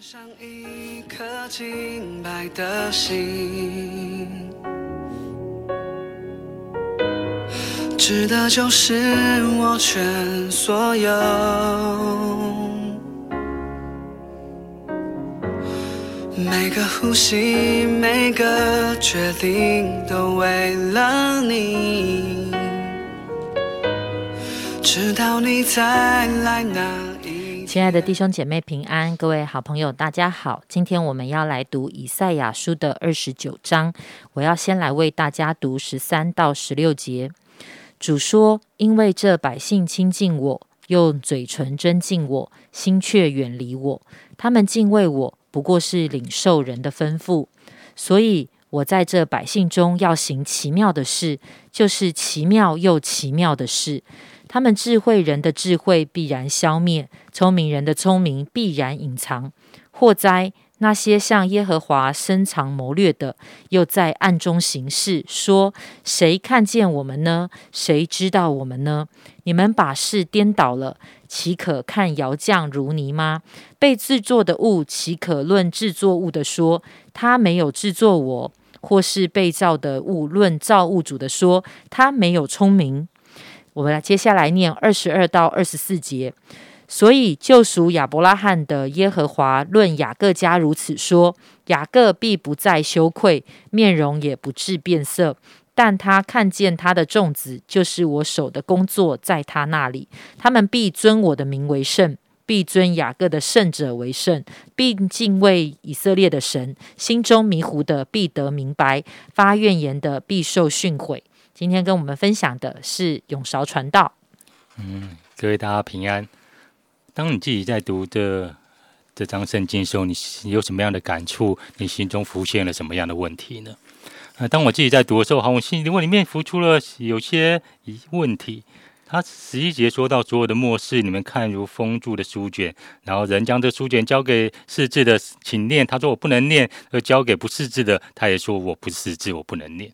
像一颗清白的心，值得就是我全所有。每个呼吸，每个决定，都为了你。直到你再来那亲爱的弟兄姐妹平安，各位好朋友大家好。今天我们要来读以赛亚书的二十九章，我要先来为大家读十三到十六节。主说：“因为这百姓亲近我，用嘴唇尊敬我，心却远离我。他们敬畏我，不过是领受人的吩咐。所以我在这百姓中要行奇妙的事，就是奇妙又奇妙的事。他们智慧人的智慧必然消灭，聪明人的聪明必然隐藏。祸哉！那些向耶和华深藏谋略的，又在暗中行事，说：谁看见我们呢？谁知道我们呢？你们把事颠倒了，岂可看窑匠如泥吗？被制作的物，岂可论制作物的说他没有制作我？或是被造的物，论造物主的说他没有聪明？我们来接下来念二十二到二十四节。所以救赎亚伯拉罕的耶和华论雅各家如此说：雅各必不再羞愧，面容也不致变色。但他看见他的众子，就是我手的工作，在他那里，他们必尊我的名为圣，必尊雅各的圣者为圣，并敬畏以色列的神。心中迷糊的必得明白，发怨言的必受训诲。今天跟我们分享的是永韶传道。嗯各位大家平安。当你自己在读这这张圣经的时候，你有什么样的感触？你心中浮现了什么样的问题呢？呃，当我自己在读的时候，好，我心里里面浮出了有些疑问题。他十一节说到所有的末世，你们看如封住的书卷，然后人将这书卷交给识字的，请念。他说我不能念，而交给不识字的，他也说我不识字，我不能念。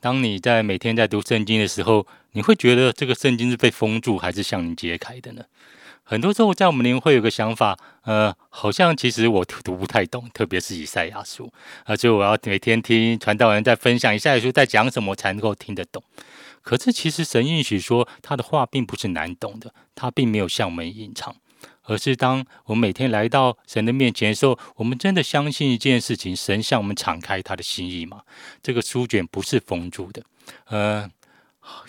当你在每天在读圣经的时候，你会觉得这个圣经是被封住，还是向你揭开的呢？很多时候，在我们里面会有个想法，呃，好像其实我读不太懂，特别是以赛亚书，而且我要每天听传道人在分享以赛亚书在讲什么，才能够听得懂。可是，其实神允许说他的话并不是难懂的，他并没有向我们隐藏，而是当我们每天来到神的面前的时候，我们真的相信一件事情：神向我们敞开他的心意嘛？这个书卷不是封住的，呃。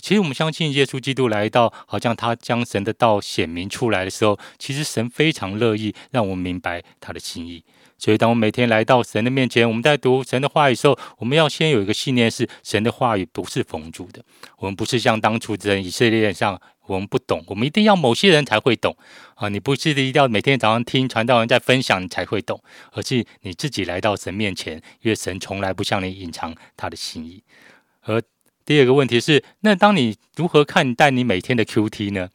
其实我们相信耶稣基督来到，好像他将神的道显明出来的时候，其实神非常乐意让我们明白他的心意。所以，当我们每天来到神的面前，我们在读神的话语时候，我们要先有一个信念：是神的话语不是封住的。我们不是像当初在以色列上，我们不懂，我们一定要某些人才会懂啊！你不是一定要每天早上听传道人在分享你才会懂，而是你自己来到神面前，因为神从来不向你隐藏他的心意，而。第二个问题是，那当你如何看待你每天的 Q T 呢？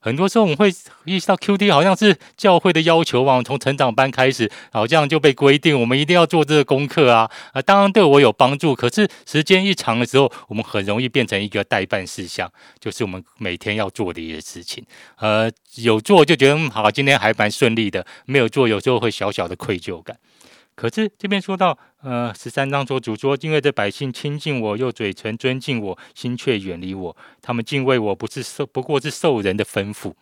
很多时候我们会意识到 QD 好像是教会的要求啊，从成长班开始，好像就被规定我们一定要做这个功课啊啊，当然对我有帮助。可是时间一长的时候，我们很容易变成一个代办事项，就是我们每天要做的一些事情。呃，有做就觉得嗯好，今天还蛮顺利的；没有做，有时候会小小的愧疚感。可是这边说到，呃，十三章说主说，因为这百姓亲近我，又嘴唇尊敬我，心却远离我。他们敬畏我，不是受，不过是受人的吩咐。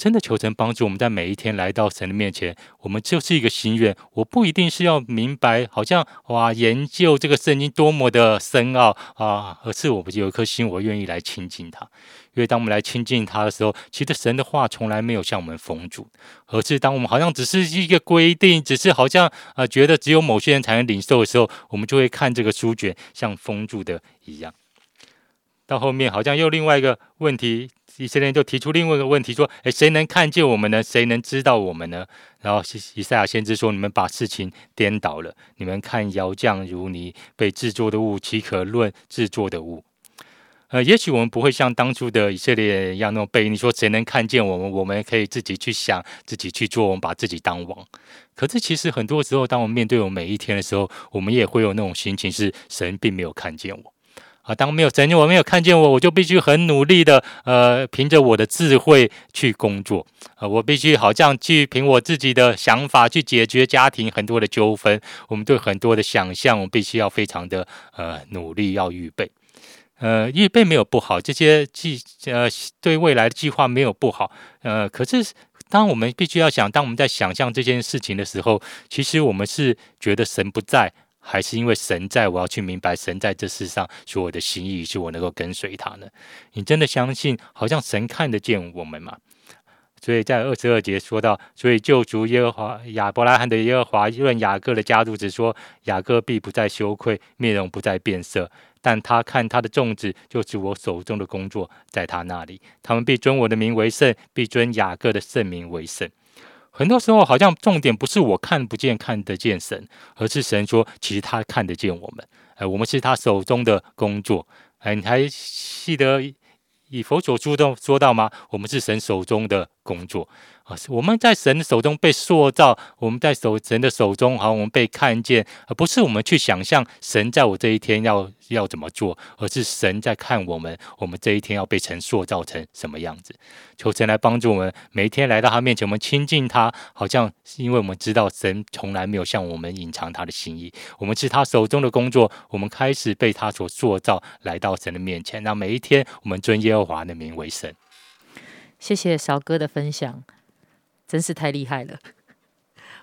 真的求神帮助我们在每一天来到神的面前，我们就是一个心愿。我不一定是要明白，好像哇，研究这个圣经多么的深奥啊，而是我有一颗心，我愿意来亲近他。因为当我们来亲近他的时候，其实神的话从来没有向我们封住，而是当我们好像只是一个规定，只是好像啊觉得只有某些人才能领受的时候，我们就会看这个书卷像封住的一样。到后面好像又另外一个问题，以色列人就提出另外一个问题，说：诶，谁能看见我们呢？谁能知道我们呢？然后以赛亚先知说：你们把事情颠倒了，你们看窑匠如泥，被制作的物岂可论制作的物？呃，也许我们不会像当初的以色列人一样那种被你说谁能看见我们，我们可以自己去想，自己去做，我们把自己当王。可是其实很多时候，当我们面对我每一天的时候，我们也会有那种心情，是神并没有看见我啊，当没有神，我没有看见我，我就必须很努力的，呃，凭着我的智慧去工作，啊，我必须好像去凭我自己的想法去解决家庭很多的纠纷。我们对很多的想象，我们必须要非常的呃努力，要预备。呃，预备没有不好，这些计呃对未来的计划没有不好。呃，可是当我们必须要想，当我们在想象这件事情的时候，其实我们是觉得神不在。还是因为神在，我要去明白神在这世上所有的心意，是我能够跟随他呢？你真的相信，好像神看得见我们吗？所以在二十二节说到，所以救主耶和华亚伯拉罕的耶和华论雅各的家族，只说雅各必不再羞愧，面容不再变色，但他看他的种子，就是我手中的工作，在他那里，他们必尊我的名为圣，必尊雅各的圣名为圣。很多时候，好像重点不是我看不见、看得见神，而是神说，其实他看得见我们。哎，我们是他手中的工作。哎，你还记得以佛所书中说到吗？我们是神手中的工作。我们在神的手中被塑造，我们在手神的手中，好，我们被看见，而不是我们去想象神在我这一天要要怎么做，而是神在看我们，我们这一天要被神塑造成什么样子。求神来帮助我们，每一天来到他面前，我们亲近他，好像是因为我们知道神从来没有向我们隐藏他的心意，我们是他手中的工作，我们开始被他所塑造，来到神的面前。那每一天，我们尊耶和华的名为神。谢谢韶哥的分享。真是太厉害了。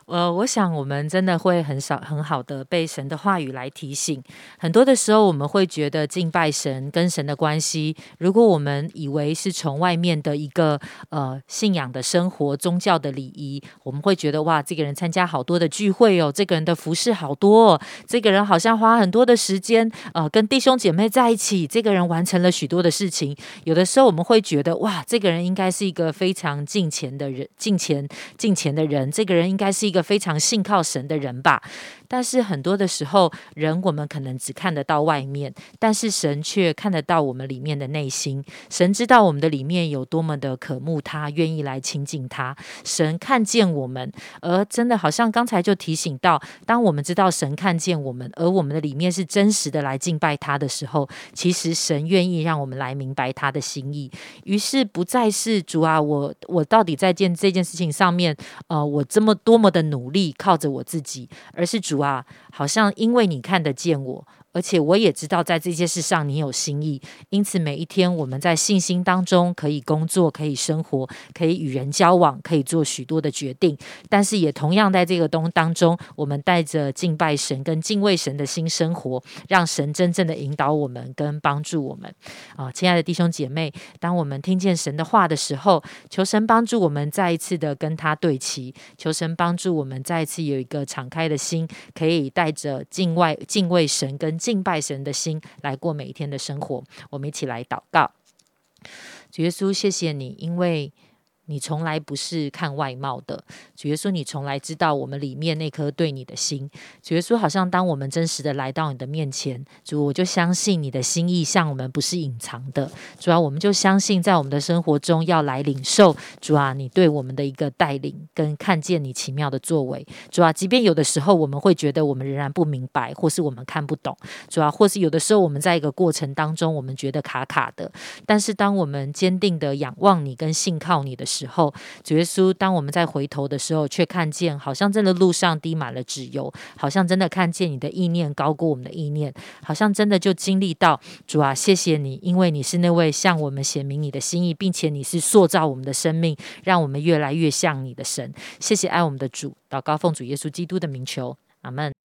呃，我想我们真的会很少很好的被神的话语来提醒。很多的时候，我们会觉得敬拜神跟神的关系，如果我们以为是从外面的一个呃信仰的生活、宗教的礼仪，我们会觉得哇，这个人参加好多的聚会哦，这个人的服饰好多，哦，这个人好像花很多的时间呃跟弟兄姐妹在一起，这个人完成了许多的事情。有的时候我们会觉得哇，这个人应该是一个非常敬虔的人，敬虔敬虔的人，这个人应该是一个。个非常信靠神的人吧。但是很多的时候，人我们可能只看得到外面，但是神却看得到我们里面的内心。神知道我们的里面有多么的渴慕他，愿意来亲近他。神看见我们，而真的好像刚才就提醒到，当我们知道神看见我们，而我们的里面是真实的来敬拜他的时候，其实神愿意让我们来明白他的心意。于是不再是主啊，我我到底在件这件事情上面，呃，我这么多么的努力靠着我自己，而是主。啊，好像因为你看得见我。而且我也知道，在这些事上你有心意，因此每一天我们在信心当中可以工作，可以生活，可以与人交往，可以做许多的决定。但是也同样在这个东当中，我们带着敬拜神跟敬畏神的心生活，让神真正的引导我们跟帮助我们。啊，亲爱的弟兄姐妹，当我们听见神的话的时候，求神帮助我们再一次的跟他对齐，求神帮助我们再一次有一个敞开的心，可以带着敬外敬畏神跟。敬拜神的心来过每一天的生活，我们一起来祷告。主耶稣，谢谢你，因为。你从来不是看外貌的，主耶稣，你从来知道我们里面那颗对你的心。主耶稣，好像当我们真实的来到你的面前，主，我就相信你的心意向我们不是隐藏的。主要我们就相信在我们的生活中要来领受主啊，你对我们的一个带领跟看见你奇妙的作为。主啊，即便有的时候我们会觉得我们仍然不明白，或是我们看不懂，主啊，或是有的时候我们在一个过程当中，我们觉得卡卡的。但是当我们坚定的仰望你跟信靠你的时，时候，主耶稣，当我们在回头的时候，却看见好像真的路上滴满了纸油，好像真的看见你的意念高过我们的意念，好像真的就经历到主啊，谢谢你，因为你是那位向我们显明你的心意，并且你是塑造我们的生命，让我们越来越像你的神。谢谢爱我们的主，祷告奉主耶稣基督的名求，阿门。